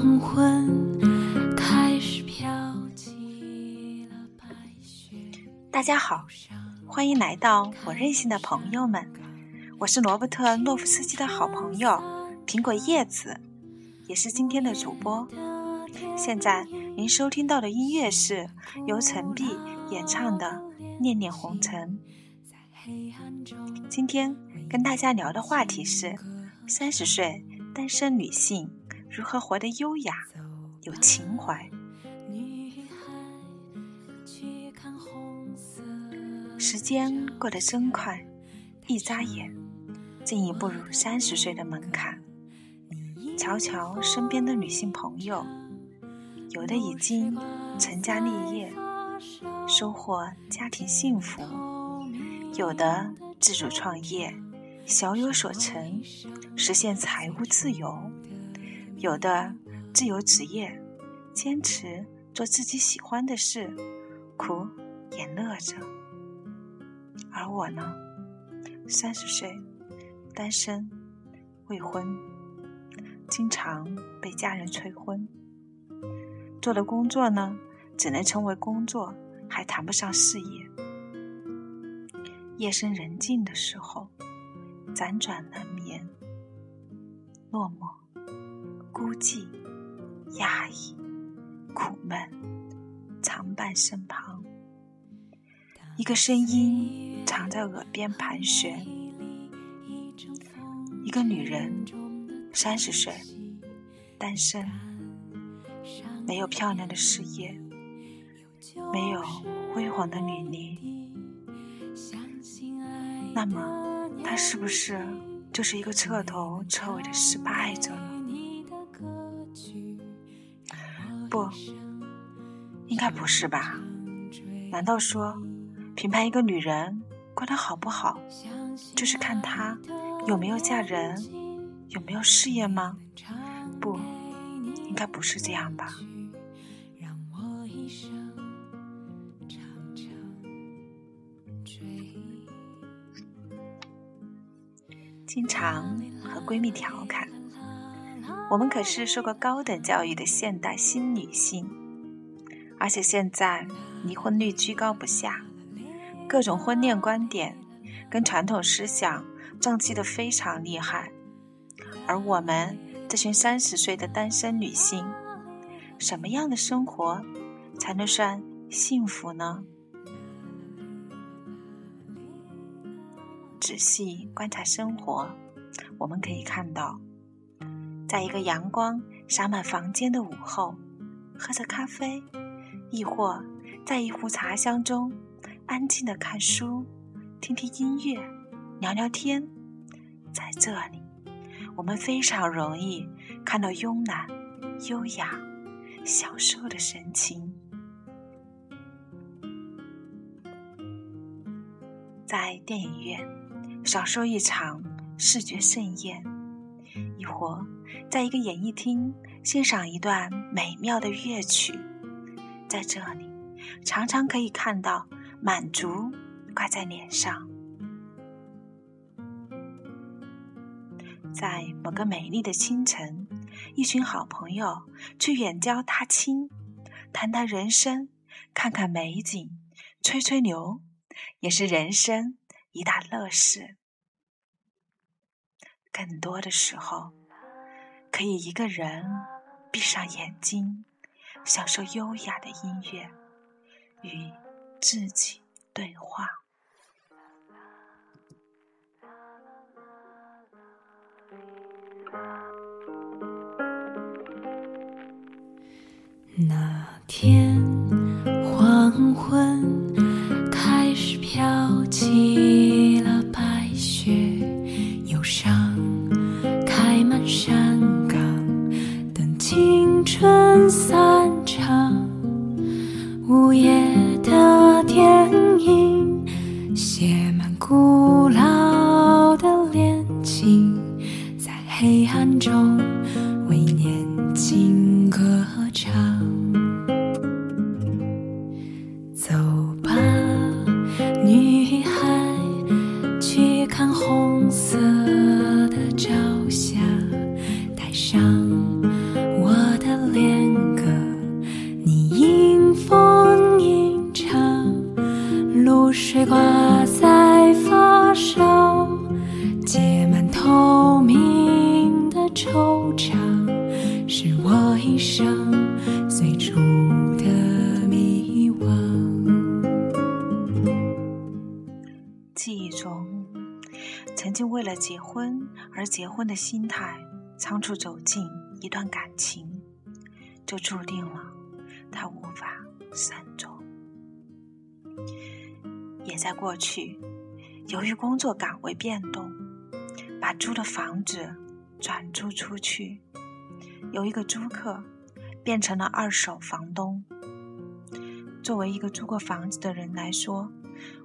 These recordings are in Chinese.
黄昏开始飘起了白雪。大家好，欢迎来到我任性的朋友们，我是罗伯特诺夫斯基的好朋友苹果叶子，也是今天的主播。现在您收听到的音乐是由陈碧演唱的《念念红尘》。今天跟大家聊的话题是三十岁单身女性如何活得优雅、有情怀。时间过得真快，一眨眼，竟已步入三十岁的门槛。瞧瞧身边的女性朋友，有的已经成家立业，收获家庭幸福。有的自主创业，小有所成，实现财务自由；有的自由职业，坚持做自己喜欢的事，苦也乐着。而我呢，三十岁，单身，未婚，经常被家人催婚。做的工作呢，只能称为工作，还谈不上事业。夜深人静的时候，辗转难眠，落寞、寂、压抑、苦闷，常伴身旁。一个声音常在耳边盘旋。一个女人，三十岁，单身，没有漂亮的事业，没有辉煌的履历。那么，他是不是就是一个彻头彻尾的失败者呢？不，应该不是吧？难道说，评判一个女人过得好不好，就是看她有没有嫁人，有没有事业吗？不，应该不是这样吧？经常和闺蜜调侃，我们可是受过高等教育的现代新女性，而且现在离婚率居高不下，各种婚恋观点跟传统思想撞击的非常厉害。而我们这群三十岁的单身女性，什么样的生活才能算幸福呢？仔细观察生活，我们可以看到，在一个阳光洒满房间的午后，喝着咖啡，亦或在一壶茶香中安静的看书、听听音乐、聊聊天，在这里，我们非常容易看到慵懒、优雅、享受的神情。在电影院。享受一场视觉盛宴，亦或在一个演艺厅欣赏一段美妙的乐曲，在这里常常可以看到满足挂在脸上。在某个美丽的清晨，一群好朋友去远郊踏青，谈谈人生，看看美景，吹吹牛，也是人生。一大乐事，更多的时候，可以一个人闭上眼睛，享受优雅的音乐，与自己对话。那天黄昏惆怅，是我一生最初的迷惘。记忆中，曾经为了结婚而结婚的心态，仓促走进一段感情，就注定了它无法善终。也在过去，由于工作岗位变动，把租的房子转租出去，由一个租客变成了二手房东。作为一个租过房子的人来说，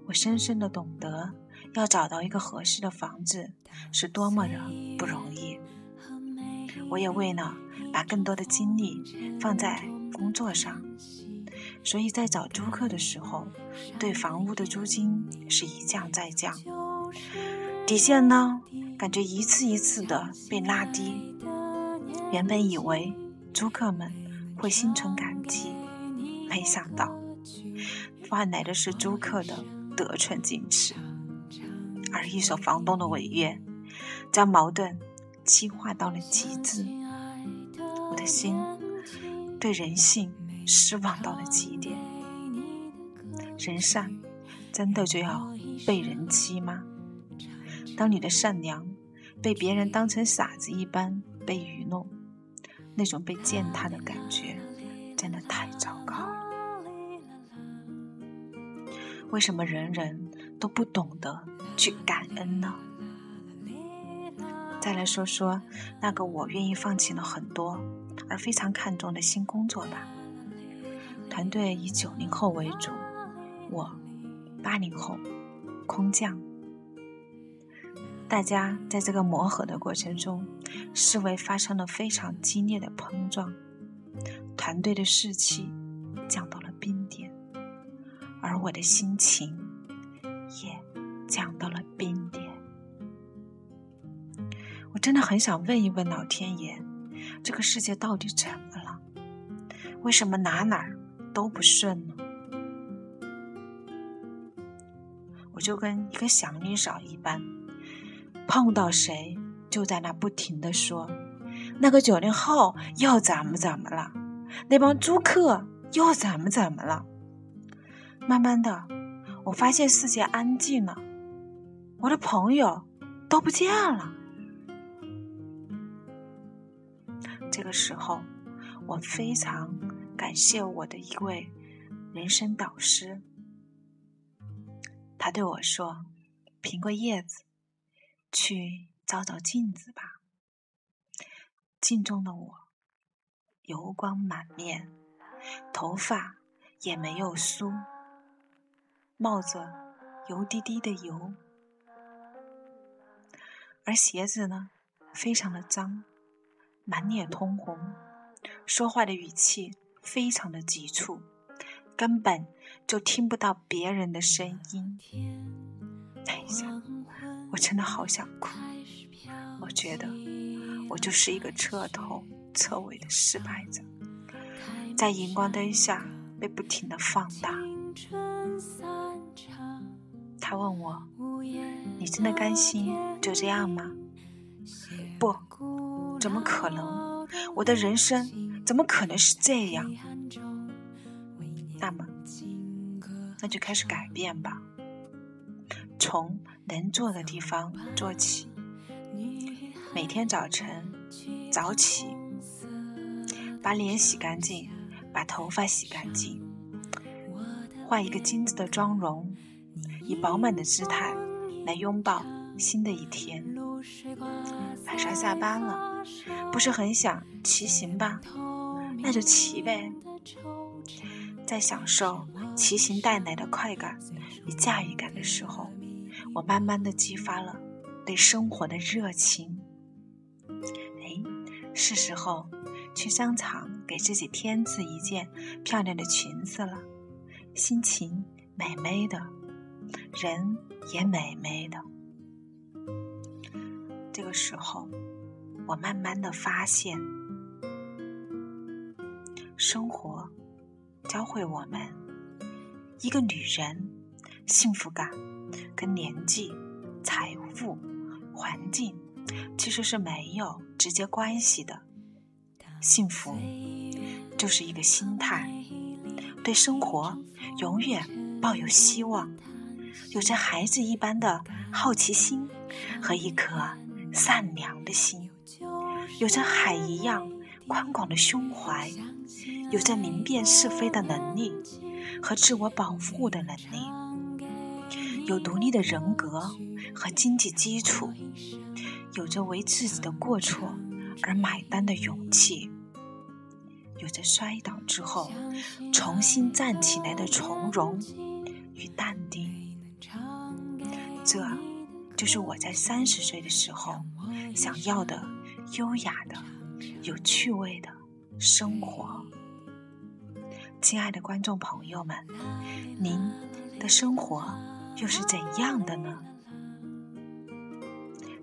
我深深的懂得，要找到一个合适的房子是多么的不容易。我也为了把更多的精力放在工作上。所以在找租客的时候，对房屋的租金是一降再降，底线呢，感觉一次一次的被拉低。原本以为租客们会心存感激，没想到换来的是租客的得寸进尺，而一手房东的违约，将矛盾激化到了极致。我的心对人性。失望到了极点，人善真的就要被人欺吗？当你的善良被别人当成傻子一般被愚弄，那种被践踏的感觉真的太糟糕了。为什么人人都不懂得去感恩呢？再来说说那个我愿意放弃了很多而非常看重的新工作吧。团队以九零后为主，我八零后，空降。大家在这个磨合的过程中，思维发生了非常激烈的碰撞，团队的士气降到了冰点，而我的心情也降到了冰点。我真的很想问一问老天爷，这个世界到底怎么了？为什么哪哪儿？都不顺呢，我就跟一个祥林嫂一般，碰到谁就在那不停的说，那个九零后又怎么怎么了，那帮租客又怎么怎么了。慢慢的，我发现世界安静了，我的朋友都不见了。这个时候，我非常。感谢我的一位人生导师，他对我说：“苹果叶子，去照照镜子吧。”镜中的我，油光满面，头发也没有梳，冒着油滴滴的油，而鞋子呢，非常的脏，满脸通红，说话的语气。非常的急促，根本就听不到别人的声音。等一下，我真的好想哭。我觉得我就是一个彻头彻尾的失败者，在荧光灯下被不停的放大。他问我：“你真的甘心就这样吗？”不，怎么可能？我的人生。怎么可能是这样？那么，那就开始改变吧，从能做的地方做起。每天早晨早起，把脸洗干净，把头发洗干净，换一个精致的妆容，以饱满的姿态来拥抱新的一天。晚上下班了，不是很想骑行吧？那就骑呗，在享受骑行带来的快感与驾驭感的时候，我慢慢的激发了对生活的热情。哎，是时候去商场给自己添置一件漂亮的裙子了，心情美美的，人也美美的。这个时候，我慢慢的发现。生活教会我们，一个女人幸福感跟年纪、财富、环境其实是没有直接关系的。幸福就是一个心态，对生活永远抱有希望，有着孩子一般的好奇心和一颗善良的心，有着海一样宽广的胸怀。有着明辨是非的能力和自我保护的能力，有独立的人格和经济基础，有着为自己的过错而买单的勇气，有着摔倒之后重新站起来的从容与淡定。这就是我在三十岁的时候想要的优雅的、有趣味的生活。亲爱的观众朋友们，您的生活又是怎样的呢？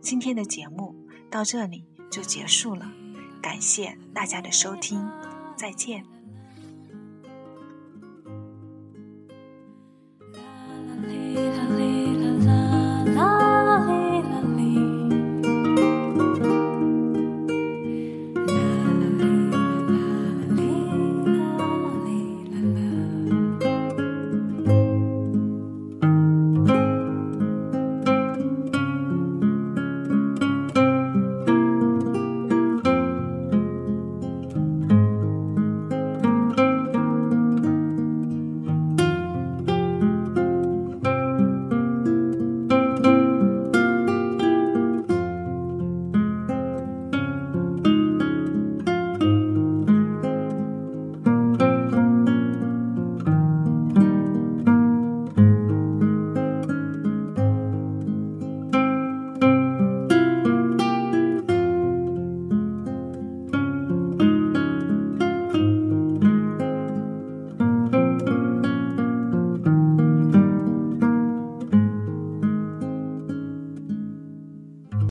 今天的节目到这里就结束了，感谢大家的收听，再见。